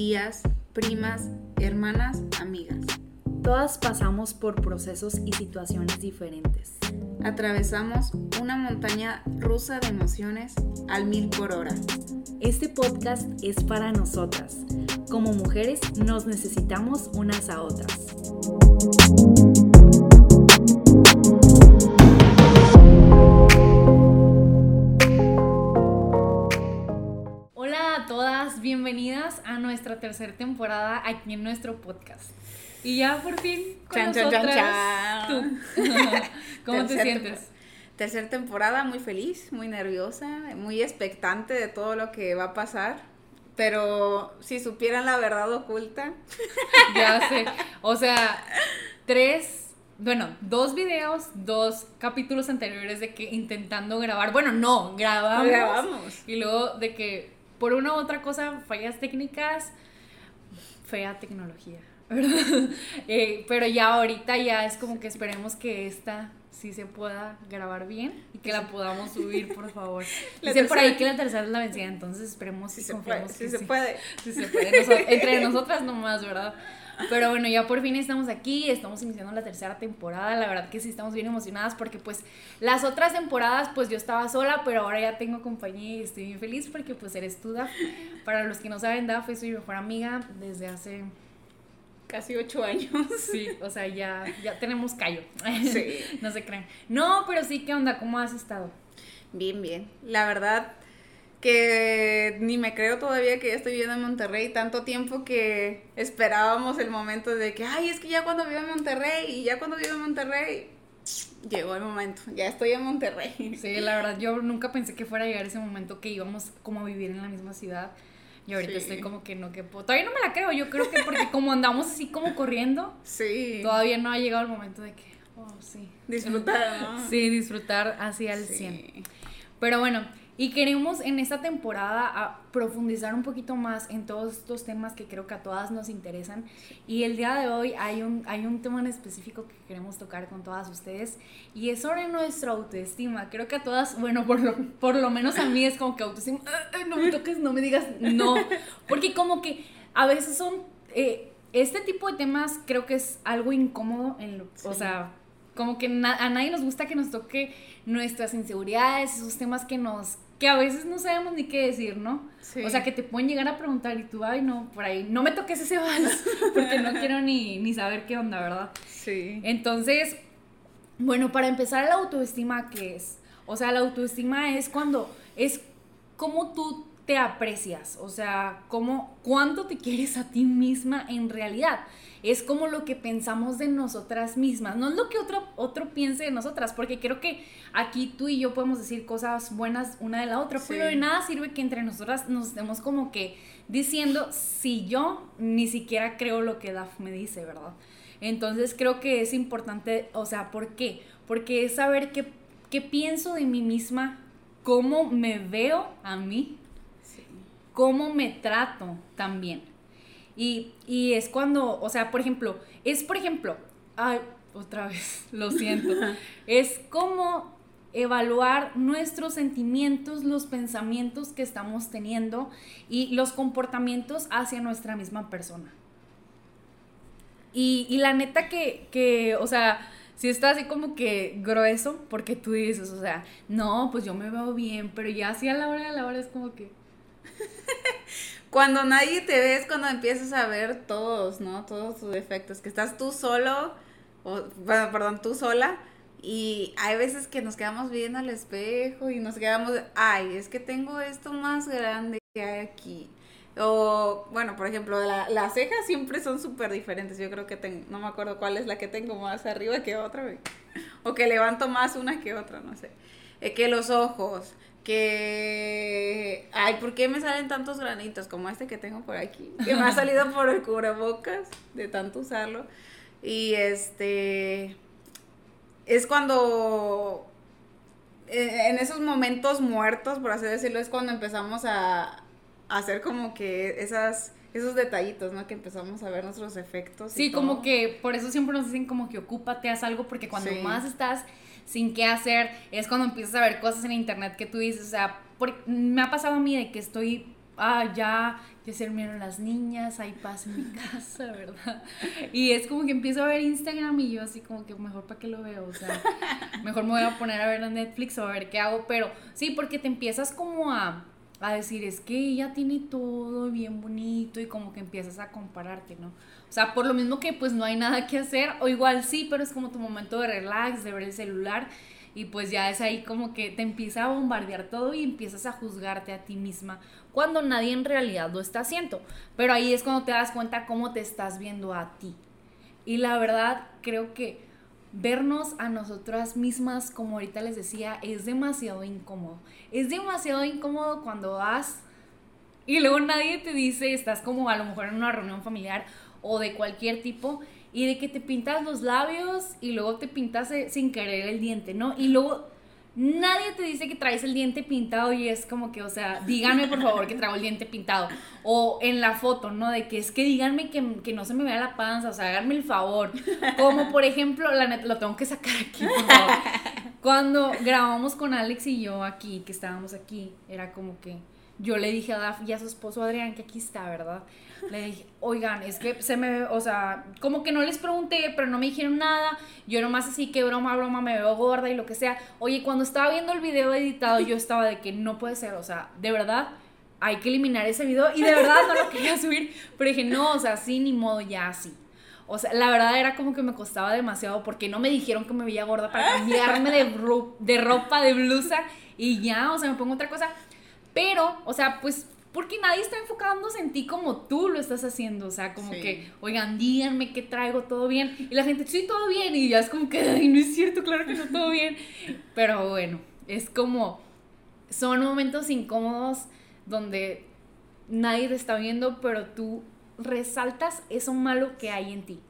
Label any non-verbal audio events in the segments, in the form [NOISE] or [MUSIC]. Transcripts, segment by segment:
tías, primas, hermanas, amigas. Todas pasamos por procesos y situaciones diferentes. Atravesamos una montaña rusa de emociones al mil por hora. Este podcast es para nosotras. Como mujeres nos necesitamos unas a otras. Tercera temporada aquí en nuestro podcast. Y ya por fin con Chan, nosotras, chan, chan. tú. [LAUGHS] ¿Cómo te sientes? Tercera temporada, muy feliz, muy nerviosa, muy expectante de todo lo que va a pasar. Pero si supieran la verdad oculta, [LAUGHS] Ya sé. O sea, tres, bueno, dos videos, dos capítulos anteriores de que intentando grabar. Bueno, no, grabamos. grabamos. Y luego de que por una u otra cosa, fallas técnicas, fea tecnología. ¿verdad? [LAUGHS] Eh, pero ya ahorita ya es como que esperemos que esta sí se pueda grabar bien y que la podamos subir, por favor. [LAUGHS] La Dicen por ahí que la tercera es la vencida, entonces esperemos Si se puede, se sí. puede. Sí se puede, entre nosotras nomás, ¿verdad? Pero bueno, ya por fin estamos aquí, estamos iniciando la tercera temporada, la verdad que sí estamos bien emocionadas porque pues las otras temporadas pues yo estaba sola, pero ahora ya tengo compañía y estoy bien feliz porque pues eres tú, Daf. Para los que no saben, Daf es mi mejor amiga desde hace, Casi ocho años. sí, o sea, ya, ya tenemos callo. Sí. [LAUGHS] no se crean. No, pero sí, ¿qué onda? ¿Cómo has estado? Bien, bien. La verdad que ni me creo todavía que ya estoy viviendo en Monterrey. Tanto tiempo que esperábamos el momento de que, ay, es que ya cuando vivo en Monterrey y ya cuando vivo en Monterrey, llegó el momento. Ya estoy en Monterrey. Sí, la verdad, yo nunca pensé que fuera a llegar ese momento que íbamos como a vivir en la misma ciudad. Y ahorita Sí. estoy como que no que puedo. Todavía no me la creo, yo creo que porque como andamos así como corriendo, Sí. todavía no ha llegado el momento de que, oh, sí. Disfrutar, ¿no? Sí, disfrutar así al Sí. 100. Pero bueno, y queremos en esta temporada a profundizar un poquito más en todos estos temas que creo que a todas nos interesan. Y el día de hoy hay un, hay un tema en específico que queremos tocar con todas ustedes y es sobre nuestra autoestima. Creo que a todas, bueno, por lo, por lo menos a mí es como que autoestima, "Ah, ah, no me toques, no me digas no. Porque como que a veces son... eh, este tipo de temas creo que es algo incómodo, en lo- o Sí. sea, como que na- a nadie nos gusta que nos toque nuestras inseguridades, esos temas que nos que a veces no sabemos ni qué decir, ¿no? Sí. O sea, que te pueden llegar a preguntar y tú, ay, no, por ahí, no me toques ese vals, [LAUGHS] porque no quiero ni, ni saber qué onda, ¿verdad? Sí. Entonces, bueno, para empezar, la autoestima, ¿qué es? O sea, la autoestima es cuando, es como tú te aprecias, o sea, como, cuánto te quieres a ti misma en realidad. Es como lo que pensamos de nosotras mismas, no es lo que otro, otro piense de nosotras, porque creo que aquí tú y yo podemos decir cosas buenas una de la otra, Sí. pero de nada sirve que entre nosotras nos estemos como que diciendo si yo ni siquiera creo lo que Daf me dice, ¿verdad? Entonces creo que es importante, o sea, ¿por qué? Porque es saber qué, qué pienso de mí misma, cómo me veo a mí. Cómo me trato también. Y, y es cuando, o sea, por ejemplo, es por ejemplo, ay, otra vez, [LAUGHS] lo siento, [LAUGHS] es como evaluar nuestros sentimientos, los pensamientos que estamos teniendo y los comportamientos hacia nuestra misma persona. Y, y la neta que, que, o sea, si está así como que grueso, porque tú dices, o sea, no, pues yo me veo bien, pero ya así a la hora de la hora es como que... [LAUGHS] Cuando nadie te ve es cuando empiezas a ver todos, ¿no? Todos tus defectos. Que estás tú solo, o, bueno, perdón, tú sola. Y hay veces que nos quedamos viendo al espejo y nos quedamos, ay, es que tengo esto más grande que hay aquí. O, bueno, por ejemplo, la- las cejas siempre son súper diferentes. Yo creo que tengo, no me acuerdo cuál es la que tengo más arriba que otra. O que levanto más una que otra, no sé. Eh, que los ojos, que... Ay, ¿por qué me salen tantos granitos como este que tengo por aquí? Que me ha salido por el cubrebocas de tanto usarlo. Y este... Es cuando... eh, En esos momentos muertos, por así decirlo, es cuando empezamos a, a hacer como que esas... Esos detallitos, ¿no? Que empezamos a ver nuestros efectos. y Sí, como que por eso siempre nos dicen como que ocúpate, haz algo, porque cuando Sí. más estás sin qué hacer, es cuando empiezas a ver cosas en internet que tú dices, o sea, por- me ha pasado a mí de que estoy ah, ya, ya se durmieron las niñas, hay paz en mi [LAUGHS] casa, ¿verdad? Y es como que empiezo a ver Instagram y yo así como que mejor para qué lo veo, o sea, mejor me voy a poner a ver Netflix o a ver qué hago, pero sí, porque te empiezas como a, a decir, es que ella tiene todo bien bonito y como que empiezas a compararte, ¿no? O sea, por lo mismo que pues no hay nada que hacer, o igual sí, pero es como tu momento de relax, de ver el celular y pues ya es ahí como que te empieza a bombardear todo y empiezas a juzgarte a ti misma cuando nadie en realidad lo está haciendo. Pero ahí es cuando te das cuenta cómo te estás viendo a ti. Y la verdad creo que vernos a nosotras mismas, como ahorita les decía, es demasiado incómodo. Es demasiado incómodo cuando vas y luego nadie te dice, estás como a lo mejor en una reunión familiar o de cualquier tipo y de que te pintas los labios y luego te pintas eh, sin querer el diente, ¿no? Y luego nadie te dice que traes el diente pintado y es como que, o sea, díganme por favor que traigo el diente pintado. O en la foto, ¿no? De que es que díganme que, que no se me vea la panza, o sea, háganme el favor. Como por ejemplo, la neta, lo tengo que sacar aquí, por favor. Cuando grabamos con Alex y yo aquí, que estábamos aquí, era como que yo le dije a Daf y a su esposo Adrián, que aquí está, ¿verdad? Le dije, oigan, es que se me, o sea, como que no les pregunté, pero no me dijeron nada. Yo nomás así que broma, broma, me veo gorda y lo que sea. Oye, cuando estaba viendo el video editado, yo estaba de que no puede ser, o sea, de verdad, hay que eliminar ese video. Y de verdad no lo quería subir, pero dije, no, o sea, sí, ni modo, ya así. O sea, la verdad era como que me costaba demasiado porque no me dijeron que me veía gorda para cambiarme de, de ropa, de blusa y ya, o sea, me pongo otra cosa. Pero, o sea, pues porque nadie está enfocándose en ti como tú lo estás haciendo. O sea, como que, oigan, díganme qué traigo, todo bien. Y la gente, sí, todo bien. Y ya es como que, ay, no es cierto, claro que no, todo bien. Pero bueno, es como, son momentos incómodos donde nadie te está viendo, pero tú resaltas eso malo que hay en ti.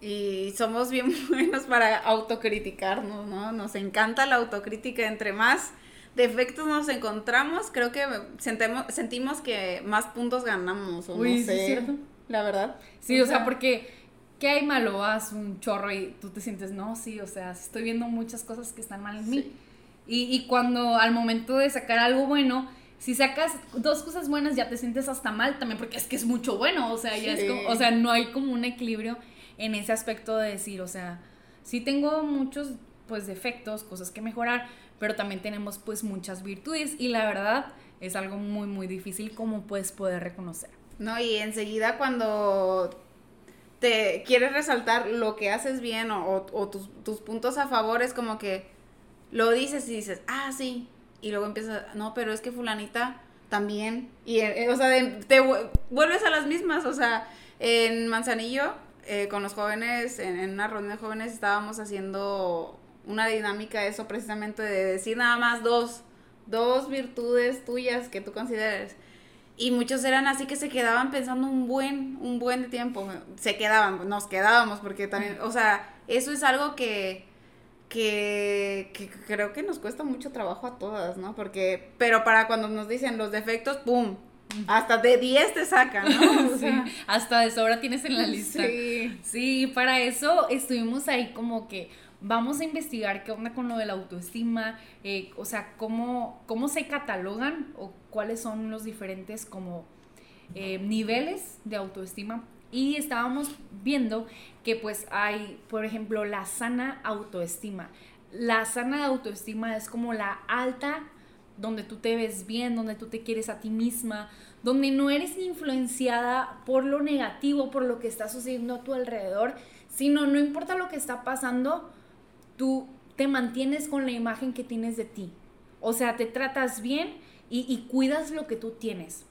Y somos bien [LAUGHS] buenos para autocriticarnos, ¿no? Nos encanta la autocrítica. Entre más defectos nos encontramos, creo que sentemos, sentimos que más puntos ganamos, o no sé. ¿sí cierto? La verdad. Sí, o, sea, porque ¿qué hay malo? Haz un chorro y tú te sientes, no, sí, o sea, estoy viendo muchas cosas que están mal en mí. Y, y cuando al momento de sacar algo bueno, si sacas dos cosas buenas ya te sientes hasta mal también porque es que es mucho bueno, o sea, ya es como, o sea, no hay como un equilibrio en ese aspecto de decir, o sea, sí tengo muchos pues defectos, cosas que mejorar, pero también tenemos pues muchas virtudes y la verdad es algo muy muy difícil como puedes poder reconocer. No, y enseguida cuando te quieres resaltar lo que haces bien o, tus, puntos a favor es como que lo dices y dices, ah, sí, y luego empiezas, no, pero es que fulanita también, y eh, o sea, te vuelves a las mismas, o sea, en Manzanillo, eh, con los jóvenes, en, en, una reunión de jóvenes estábamos haciendo una dinámica eso precisamente de decir nada más dos, dos virtudes tuyas que tú consideres. Y muchos eran así que se quedaban pensando un buen, un buen de tiempo. Se quedaban, nos quedábamos, porque también, o sea, eso es algo que, que, que creo que nos cuesta mucho trabajo a todas, ¿no? Porque, pero para cuando nos dicen los defectos, ¡pum! Hasta de 10 te sacan, ¿no? [LAUGHS] sí, hasta de sobra tienes en la lista. Sí. Sí, para eso estuvimos ahí como que vamos a investigar qué onda con lo de la autoestima, eh, o sea, cómo, cómo se catalogan o cuáles son los diferentes como eh, niveles de autoestima. Y estábamos viendo que pues hay, por ejemplo, la sana autoestima. La sana autoestima es como la alta donde tú te ves bien, donde tú te quieres a ti misma, donde no eres influenciada por lo negativo, por lo que está sucediendo a tu alrededor, sino no importa lo que está pasando, tú te mantienes con la imagen que tienes de ti. O sea, te tratas bien y, cuidas lo que tú tienes.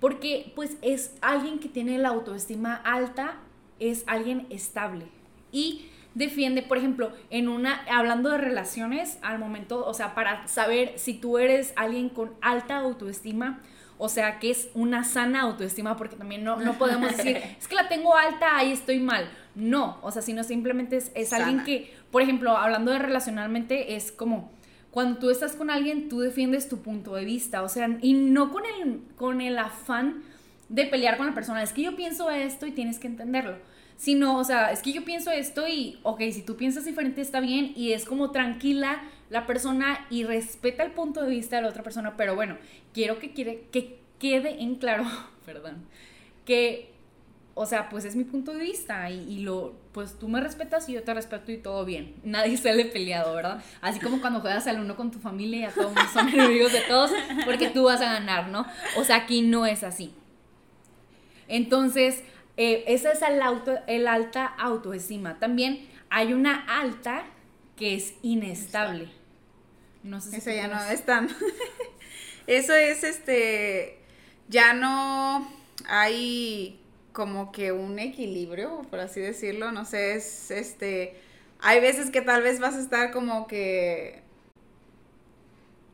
Porque pues es alguien que tiene la autoestima alta, es alguien estable. Y defiende, por ejemplo, en una, hablando de relaciones, al momento, o sea, para saber si tú eres alguien con alta autoestima, o sea, que es una sana autoestima, porque también no, no podemos decir, [LAUGHS] es que la tengo alta, ahí estoy mal. No, o sea, sino simplemente es, es alguien que, por ejemplo, hablando de relacionalmente, es como cuando tú estás con alguien, tú defiendes tu punto de vista, o sea, y no con el, con el afán de pelear con la persona, es que yo pienso esto y tienes que entenderlo, sino, o sea, es que yo pienso esto y, ok, si tú piensas diferente está bien y es como tranquila la persona y respeta el punto de vista de la otra persona, pero bueno, quiero que, quiere, que quede en claro, [LAUGHS] perdón, que, o sea, pues es mi punto de vista y, lo, pues tú me respetas y yo te respeto y todo bien. Nadie [LAUGHS] sale peleado, ¿verdad? Así como cuando juegas al uno con tu familia y a todos son [LAUGHS] enemigos de todos porque tú vas a ganar, ¿no? O sea, aquí no es así. Entonces, eh, esa es el, auto, el alta autoestima. También hay una alta que es inestable. No sé si Eso ya no es tan. [LAUGHS] Eso es este. Ya no hay como que un equilibrio, por así decirlo. No sé, es este. Hay veces que tal vez vas a estar como que.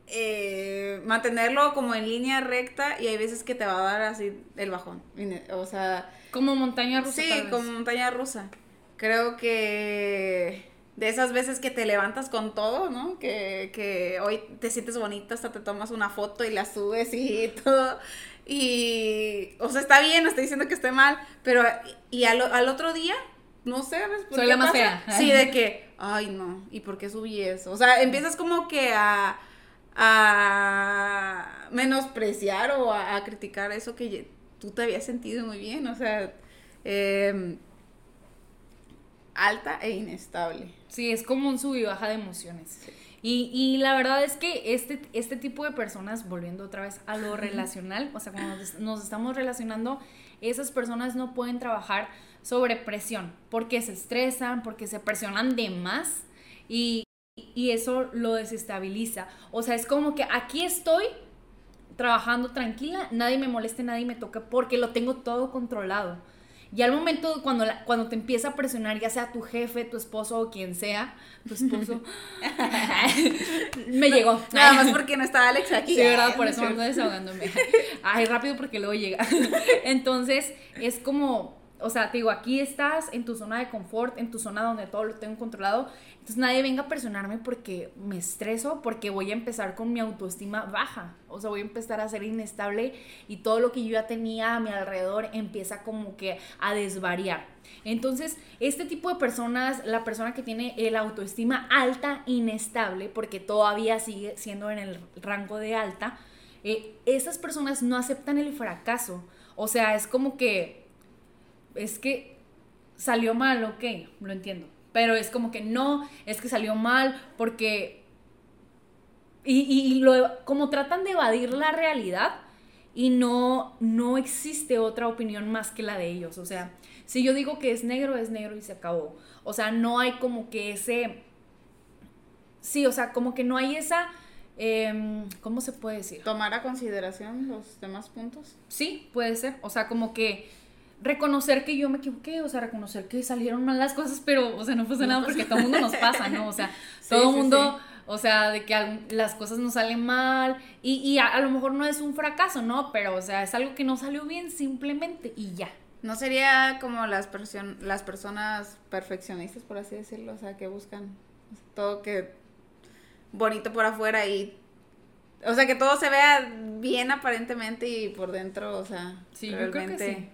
Eh, mantenerlo como en línea recta y hay veces que te va a dar así el bajón. O sea. Como montaña rusa. Sí, como montaña rusa. Creo que de esas veces que te levantas con todo, ¿no? Que, que hoy te sientes bonita, hasta te tomas una foto y la subes y todo. Y, o sea, está bien, no estoy diciendo que esté mal, pero, y al, al otro día, no sé, ¿por Soy la más fea. Sí, de [LAUGHS] que, ay, no, ¿y por qué subí eso? O sea, empiezas como que a, a menospreciar o a, a criticar eso que tú te habías sentido muy bien, o sea, eh, alta e inestable. Sí, es como un sub y baja de emociones. Y, y, la verdad es que este, este tipo de personas, volviendo otra vez a lo relacional, o sea, cuando nos estamos relacionando, esas personas no pueden trabajar sobre presión, porque se estresan, porque se presionan de más y, y eso lo desestabiliza. O sea, es como que aquí estoy trabajando tranquila, nadie me moleste, nadie me toque, porque lo tengo todo controlado. Y al momento cuando, cuando te empieza a presionar, ya sea tu jefe, tu esposo o quien sea, tu esposo, [LAUGHS] me llegó. Nada más porque no estaba Alex aquí. Sí, ¿verdad? Por eso ando desahogándome. Ay, rápido porque luego llega. [LAUGHS] Entonces, es como, o sea, te digo, aquí estás en tu zona de confort, en tu zona donde todo lo tengo controlado. Entonces nadie venga a presionarme porque me estreso, porque voy a empezar con mi autoestima baja. O sea, voy a empezar a ser inestable y todo lo que yo ya tenía a mi alrededor empieza como que a desvariar. Entonces, este tipo de personas, la persona que tiene el autoestima alta, inestable, porque todavía sigue siendo en el rango de alta, eh, esas personas no aceptan el fracaso. O sea, es como que, es que salió mal, ok, lo entiendo pero es como que no, es que salió mal porque... Y, y, lo, como tratan de evadir la realidad y no, no existe otra opinión más que la de ellos. O sea, si yo digo que es negro, es negro y se acabó. O sea, no hay como que ese... Sí, o sea, como que no hay esa... Em, ¿Cómo se puede decir? Tomar a consideración los demás puntos. Sí, puede ser. O sea, como que reconocer que yo me equivoqué, o sea, reconocer que salieron mal las cosas, pero, o sea, no pasa nada porque todo el mundo nos pasa, ¿no? O sea, [LAUGHS] todo el mundo, o sea, de que las cosas no salen mal y, y a, lo mejor no es un fracaso, ¿no? Pero, o sea, es algo que no salió bien simplemente y ya. No sería como las, las personas perfeccionistas, por así decirlo, o sea, que buscan todo que bonito por afuera y o sea, que todo se vea bien aparentemente y por dentro, o sea, sí, realmente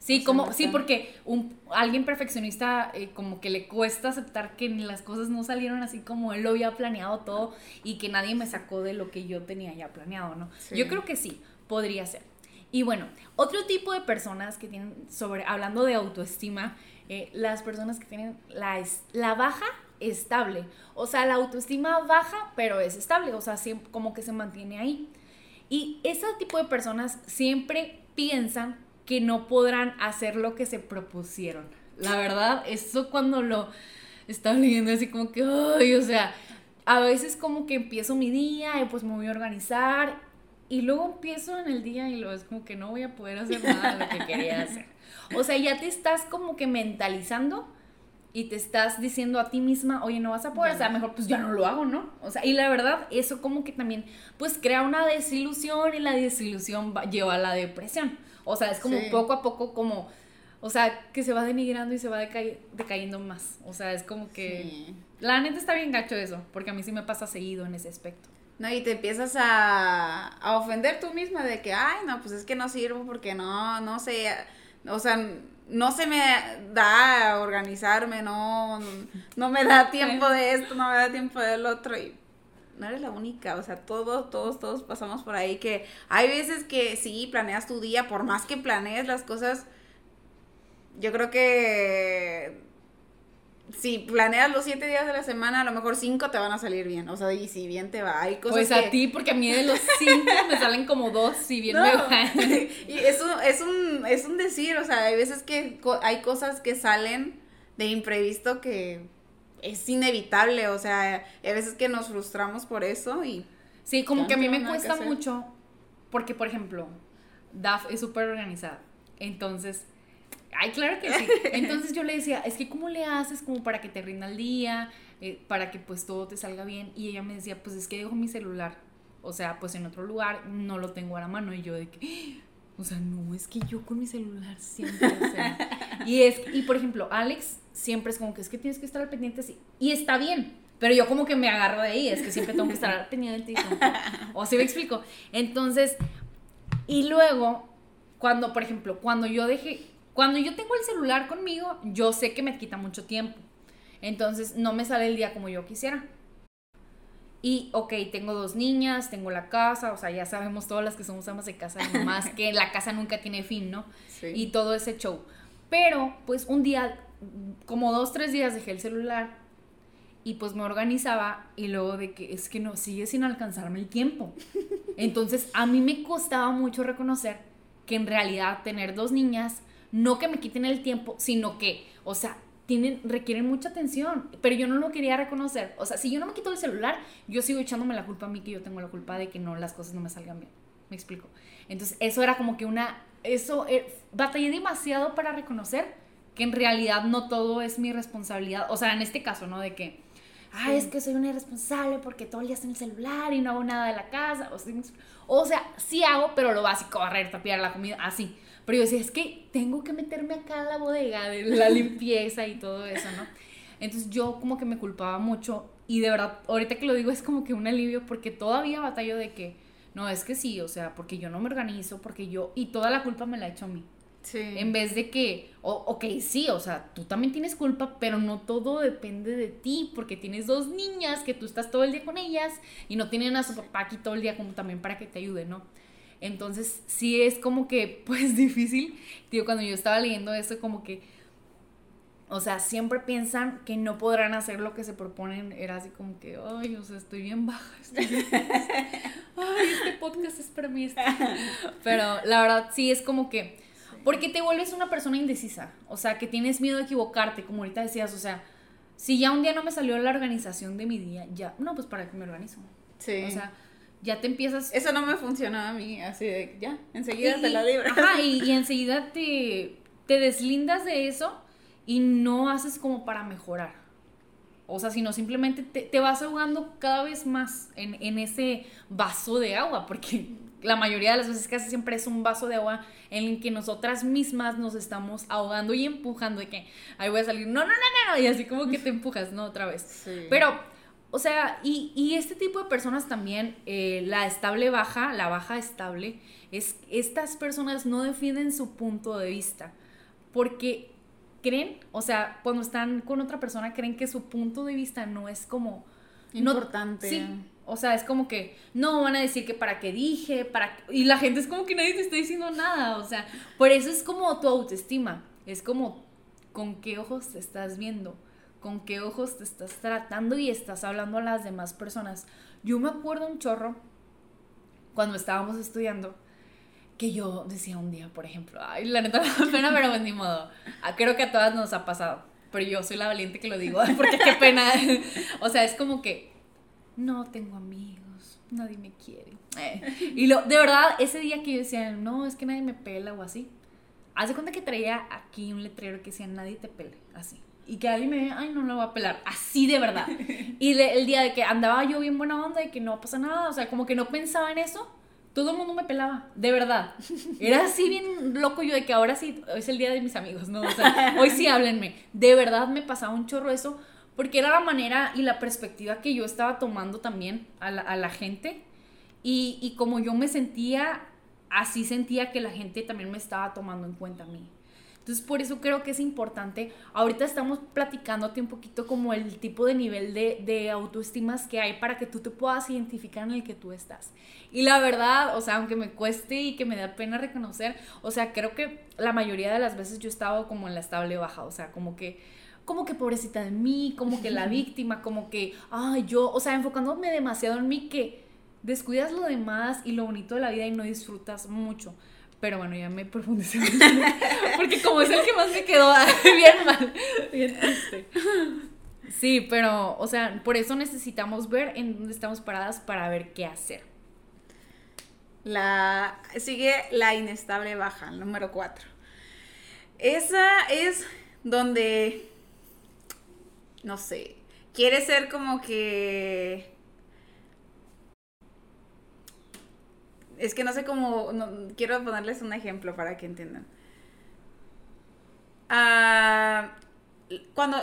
Sí, como, sí, porque un, alguien perfeccionista eh, como que le cuesta aceptar que las cosas no salieron así como él lo había planeado todo y que nadie me sacó de lo que yo tenía ya planeado, ¿no? Yo creo que sí, podría ser. Y bueno, otro tipo de personas que tienen, sobre, hablando de autoestima, eh, las personas que tienen la, la baja estable. O sea, la autoestima baja, pero es estable, o sea, siempre, como que se mantiene ahí. Y ese tipo de personas siempre piensan que no podrán hacer lo que se propusieron. La verdad, eso cuando lo estaba leyendo así como que, ay, o sea, a veces como que empiezo mi día y pues me voy a organizar y luego empiezo en el día y luego es como que no voy a poder hacer nada de lo que quería hacer. O sea, ya te estás como que mentalizando y te estás diciendo a ti misma, oye, no vas a poder, o sea, mejor pues ya no lo hago, ¿no? O sea, y la verdad, eso como que también pues crea una desilusión y la desilusión lleva a la depresión. O sea, es como poco a poco como, o sea, que se va denigrando y se va decayendo más. O sea, es como que... La neta está bien gacho eso, porque a mí sí me pasa seguido en ese aspecto. No, y te empiezas a, ofender tú misma de que, ay, no, pues es que no sirvo porque no, no sé, o sea, no se me da a organizarme, no, no me da [LAUGHS] tiempo de esto, no me da tiempo del otro y no eres la única, o sea, todos, todos, todos pasamos por ahí que hay veces que sí, planeas tu día, por más que planees las cosas, yo creo que si planeas los siete días de la semana, a lo mejor cinco te van a salir bien. O sea, y si bien te va. Hay cosas Pues a ti, porque a mí de los cinco me salen como dos, si bien me [LAUGHS] va. y es un, es, un, es un decir, o sea, hay veces que hay cosas que salen de imprevisto que es inevitable. O sea, hay veces que nos frustramos por eso y... Sí, como que a mí me cuesta mucho, porque, por ejemplo, DAF es súper organizada. Entonces Ay, claro que sí. [LAUGHS] Entonces yo le decía, es que ¿cómo le haces como para que te rinda el día, eh, para que pues todo te salga bien? Y ella me decía, pues es que dejo mi celular, o sea, pues en otro lugar, no lo tengo a la mano. Y yo de que, o sea, no, es que yo con mi celular siempre, o sea. [LAUGHS] y es, y por ejemplo, Alex siempre es como que es que tienes que estar al pendiente así. Y está bien, pero yo como que me agarro de ahí, es que siempre tengo que estar al pendiente. [LAUGHS] o así me explico. Entonces, y luego, cuando, por ejemplo, cuando yo dejé, cuando yo tengo el celular conmigo, yo sé que me quita mucho tiempo. Entonces no me sale el día como yo quisiera. Y, ok, tengo dos niñas, tengo la casa, o sea, ya sabemos todas las que somos amas de casa, más que la casa nunca tiene fin, ¿no? Y todo ese show. Pero, pues un día, como dos, tres días dejé el celular y pues me organizaba y luego de que es que no, sigue sin alcanzarme el tiempo. [LAUGHS] Entonces, a mí me costaba mucho reconocer que en realidad tener dos niñas no que me quiten el tiempo, sino que, o sea, tienen, requieren mucha atención, pero yo no lo quería reconocer. O sea, si yo no me quito el celular, yo sigo echándome la culpa a mí que yo tengo la culpa de que no, las cosas no me salgan bien. Me explico. Entonces, eso era como que una, eso, eh, batallé demasiado para reconocer que en realidad no todo es mi responsabilidad. O sea, en este caso, ¿no? De que, ay, es que soy una irresponsable porque todo el día estoy en el celular y no hago nada de la casa. O sea, sí hago, pero lo básico, barrer, tapiar la comida, así. Pero yo decía, es que tengo que meterme acá en la bodega de la [LAUGHS] limpieza y todo eso, ¿no? Entonces yo como que me culpaba mucho y de verdad, ahorita que lo digo es como que un alivio porque todavía batallo de que, no, es que sí, o sea, porque yo no me organizo, porque yo, y toda la culpa me la he hecho a mí. Sí. En vez de que, o, ok, sí, o sea, tú también tienes culpa, pero no todo depende de ti, porque tienes dos niñas que tú estás todo el día con ellas y no tienen a su papá aquí todo el día como también para que te ayude, ¿no? Entonces, sí es como que, [LAUGHS] pues, difícil. Tío, cuando yo estaba leyendo esto, como que, o sea, siempre piensan que no podrán hacer lo que se proponen. Era así como que, ay, o sea, estoy bien baja. Estoy bien ay, este podcast es para mí. Este". Pero la verdad, sí es como que, porque te vuelves una persona indecisa. O sea, que tienes miedo de equivocarte, como ahorita decías, o sea, si ya un día no me salió la organización de mi día, ya, no, pues para qué me organizo. Sí. O sea, ya te empiezas... Eso no me funcionó a mí, así de, ya, enseguida te la libras. Ajá, [LAUGHS] y, enseguida te, te deslindas de eso y no haces como para mejorar. O sea, sino simplemente te, te vas ahogando cada vez más en, en, ese vaso de agua, porque [LAUGHS] la mayoría de las veces casi siempre es un vaso de agua en el que nosotras mismas nos estamos ahogando y empujando de que ahí voy a salir, no, no, no, no, y así como que te empujas, ¿no? Otra vez. Sí. Pero o sea, y, este tipo de personas también, eh, la estable baja, la baja estable, es estas personas no defienden su punto de vista porque creen, o sea, cuando están con otra persona creen que su punto de vista no es como importante. sí, o sea, es como que no van a decir que para qué dije, para y la gente es como que nadie te está diciendo nada, o sea, por eso es como tu autoestima, es como con qué ojos te estás viendo con qué ojos te estás tratando y estás hablando a las demás personas. Yo me acuerdo un chorro cuando estábamos estudiando que yo decía un día, por ejemplo, ay, la neta [LAUGHS] me da pena, pero pues ni modo. Ah, creo que a todas nos ha pasado, pero yo soy la valiente que lo digo, [LAUGHS] porque qué pena. [LAUGHS] o sea, es como que no tengo amigos, nadie me quiere. Eh, y lo, de verdad, ese día que yo decía, no, es que nadie me pela o así, haz de cuenta que traía aquí un letrero que decía, nadie te pele, así y que alguien me diga, ay, no lo voy a pelar, así de verdad. [LAUGHS] Y el día de que andaba yo bien buena onda y que no pasa nada, o sea, como que no pensaba en eso, todo el mundo me pelaba, de verdad. Era así bien loco yo de que ahora sí, hoy es el día de mis amigos, ¿no? O sea, hoy sí [LAUGHS] háblenme. De verdad me pasaba un chorro eso, porque era la manera y la perspectiva que yo estaba tomando también a la, a la gente. Y, y como yo me sentía, así sentía que la gente también me estaba tomando en cuenta a mí. Entonces, por eso creo que es importante. Ahorita estamos platicándote un poquito como el tipo de nivel de, de autoestimas que hay para que tú te puedas identificar en el que tú estás. Y la verdad, o sea, aunque me cueste y que me da pena reconocer, o sea, creo que la mayoría de las veces yo he estado como en la estable baja, o sea, como que como que pobrecita de mí, como que la [LAUGHS] víctima, como que, ay, yo, o sea, enfocándome demasiado en mí que descuidas lo demás y lo bonito de la vida y no disfrutas mucho. Pero bueno, ya me profundicé. Porque como es el que más me quedó [LAUGHS] bien mal, bien triste. Sí, pero, o sea, por eso necesitamos ver en dónde estamos paradas para ver qué hacer. La sigue la inestable baja, número 4. Esa es donde no sé, quiere ser como que es que no sé cómo, quiero ponerles un ejemplo para que entiendan. Ah, cuando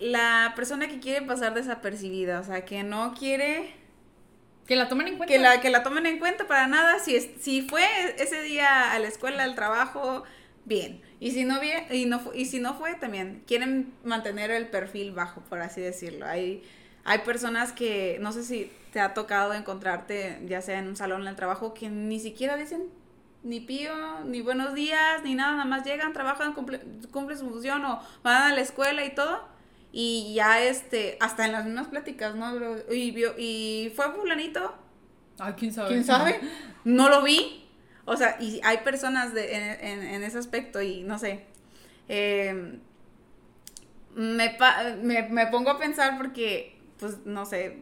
la, persona que quiere pasar desapercibida, o sea, que no quiere... Que la tomen en cuenta. Que la, que la tomen en cuenta para nada. Si, si fue ese día a la escuela, al trabajo, bien. Y si no, bien, y no, y si no fue, también quieren mantener el perfil bajo, por así decirlo. Hay, hay personas que, no sé si te ha tocado encontrarte, ya sea en un salón en el trabajo, que ni siquiera dicen ni pío, ni buenos días, ni nada, nada más llegan, trabajan, cumplen cumple su función o van a la escuela y todo. Y ya, este, hasta en las mismas pláticas, ¿no? Y, y fue fulanito. Ay, ¿quién sabe? ¿Quién sabe? No lo vi. O sea, y hay personas de, en, ese aspecto y no sé. Eh, me, me, pongo a pensar porque, pues, no sé,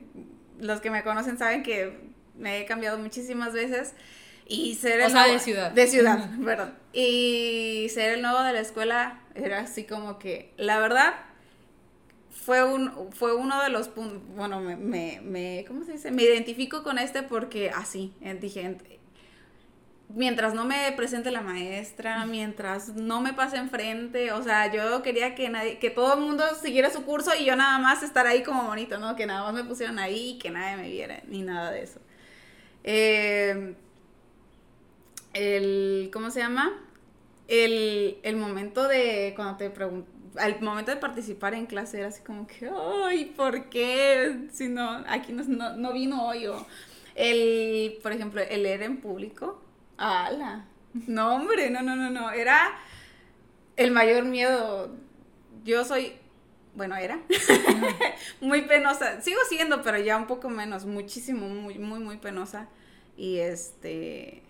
los que me conocen saben que me he cambiado muchísimas veces. Y ser el o sea, de ciudad. De ciudad, perdón. Y ser el nuevo de la escuela era así como que, la verdad, fue, un, fue uno de los puntos, bueno, me, me, me, ¿cómo se dice? Me identifico con este porque así, dije, mientras no me presente la maestra, mientras no me pase enfrente, o sea, yo quería que nadie, que todo el mundo siguiera su curso y yo nada más estar ahí como bonito, ¿no? Que nada más me pusieran ahí y que nadie me viera, ni nada de eso. Eh, el, ¿cómo se llama? El, el momento de, cuando te pregunto, al momento de participar en clase era así como que, ay, ¿por qué? Si no, aquí no, no, no vino hoy o... El, por ejemplo, el leer en público, ¡Hala! No, hombre, no, no, no, no. Era el mayor miedo. Yo soy, bueno, era [LAUGHS] muy penosa. Sigo siendo, pero ya un poco menos, muchísimo, muy, muy, muy penosa. Y este,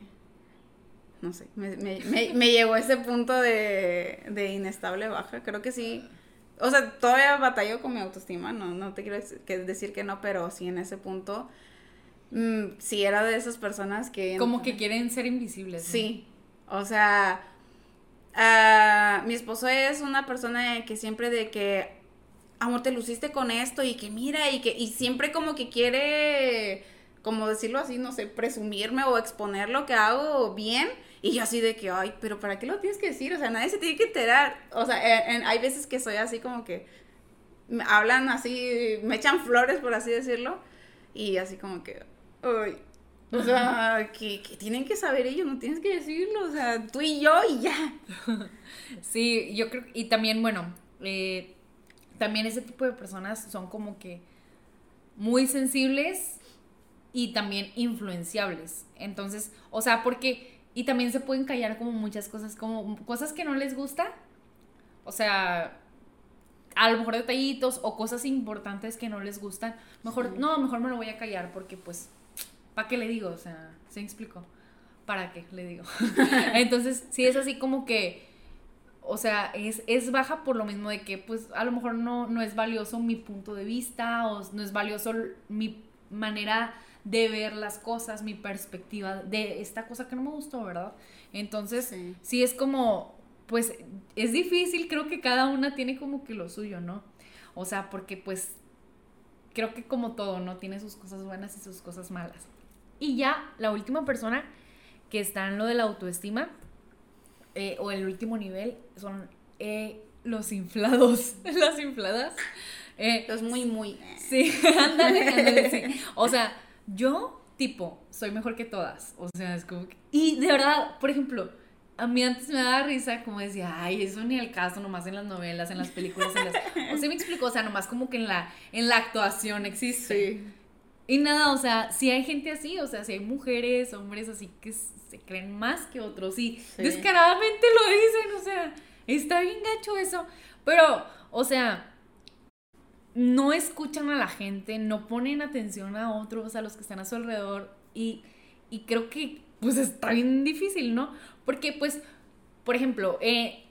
no sé, me, me, llegó a ese punto de, de, inestable baja. Creo que sí. O sea, todavía batallo con mi autoestima, no, no te quiero decir que no, pero sí en ese punto Mm, sí, era de esas personas que... Como que quieren ser invisibles. Sí, o sea, ah, mi esposo es una persona que siempre de que, amor, te luciste con esto y que mira y que, y siempre como que quiere, como decirlo así, no sé, presumirme o exponer lo que hago bien. Y yo así de que, ay, pero ¿para qué lo tienes que decir? O sea, nadie se tiene que enterar. O sea, hay veces que soy así como que hablan así, me echan flores, por así decirlo. Y así como que, o sea, [LAUGHS] que, tienen que saber ellos, no tienes que decirlo, o sea, tú y yo y ya. [LAUGHS] Sí, yo creo, y también, bueno, eh, también ese tipo de personas son como que muy sensibles y también influenciables. Entonces, o sea, porque, y también se pueden callar como muchas cosas, como cosas que no les gusta, o sea, a lo mejor detallitos o cosas importantes que no les gustan, mejor, no, mejor me lo voy a callar porque pues ¿para qué le digo? O sea, ¿se explico? ¿Para qué le digo? [LAUGHS] Entonces, sí es así como que, o sea, es, es baja por lo mismo de que, pues, a lo mejor no, no es valioso mi punto de vista o no es valioso mi manera de ver las cosas, mi perspectiva de esta cosa que no me gustó, ¿verdad? Entonces, sí, es como, pues, es difícil, creo que cada una tiene como que lo suyo, ¿no? O sea, porque pues creo que como todo, ¿no? Tiene sus cosas buenas y sus cosas malas. Y ya la última persona que está en lo de la autoestima eh, o el último nivel son eh, los inflados, [LAUGHS] las infladas. Eh, los muy, muy. Sí, [LAUGHS] ándale, ándale, sí. O sea, yo, tipo, soy mejor que todas. O sea, es como que... Y de verdad, por ejemplo, a mí antes me daba risa, como decía, ay, eso ni el caso, nomás en las novelas, en las películas, en las... [LAUGHS] O sea, me explico, o sea, nomás como que en la, en la actuación existe. Sí. Y nada, o sea, si hay gente así, o sea, si hay mujeres, hombres así que se creen más que otros y descaradamente lo dicen, o sea, está bien gacho eso. Pero, o sea, no escuchan a la gente, no ponen atención a otros, a los que están a su alrededor y, y creo que pues está bien difícil, ¿no? Porque pues, por ejemplo, eh,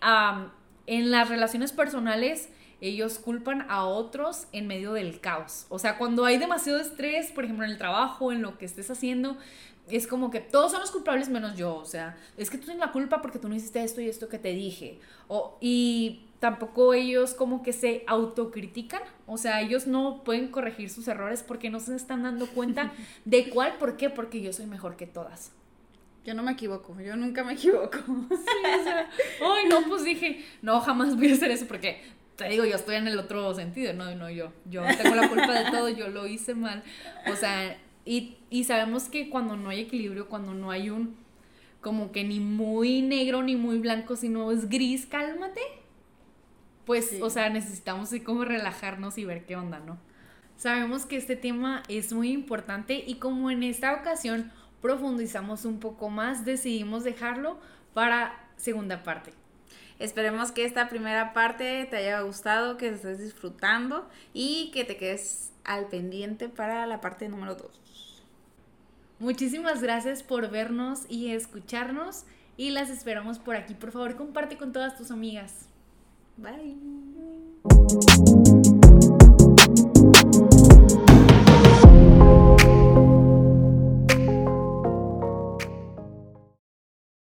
en las relaciones personales ellos culpan a otros en medio del caos. O sea, cuando hay demasiado estrés, por ejemplo, en el trabajo, en lo que estés haciendo, es como que todos son los culpables menos yo. O sea, es que tú tienes la culpa porque tú no hiciste esto y esto que te dije. O, y tampoco ellos como que se autocritican. O sea, ellos no pueden corregir sus errores porque no se están dando cuenta [LAUGHS] de cuál, por qué, porque yo soy mejor que todas. Yo no me equivoco, yo nunca me equivoco. Sí, o sea, ay, no, pues dije, no, jamás voy a hacer eso porque te digo, yo estoy en el otro sentido, no, no, yo, yo tengo la culpa de todo, yo lo hice mal. O sea, y, y sabemos que cuando no hay equilibrio, cuando no hay un, como que ni muy negro ni muy blanco, sino es gris, cálmate. Pues, o sea, necesitamos así como relajarnos y ver qué onda, ¿no? Sabemos que este tema es muy importante y como en esta ocasión profundizamos un poco más, decidimos dejarlo para segunda parte. Esperemos que esta primera parte te haya gustado, que estés disfrutando y que te quedes al pendiente para la parte número 2. Muchísimas gracias por vernos y escucharnos y las esperamos por aquí. Por favor, comparte con todas tus amigas. Bye.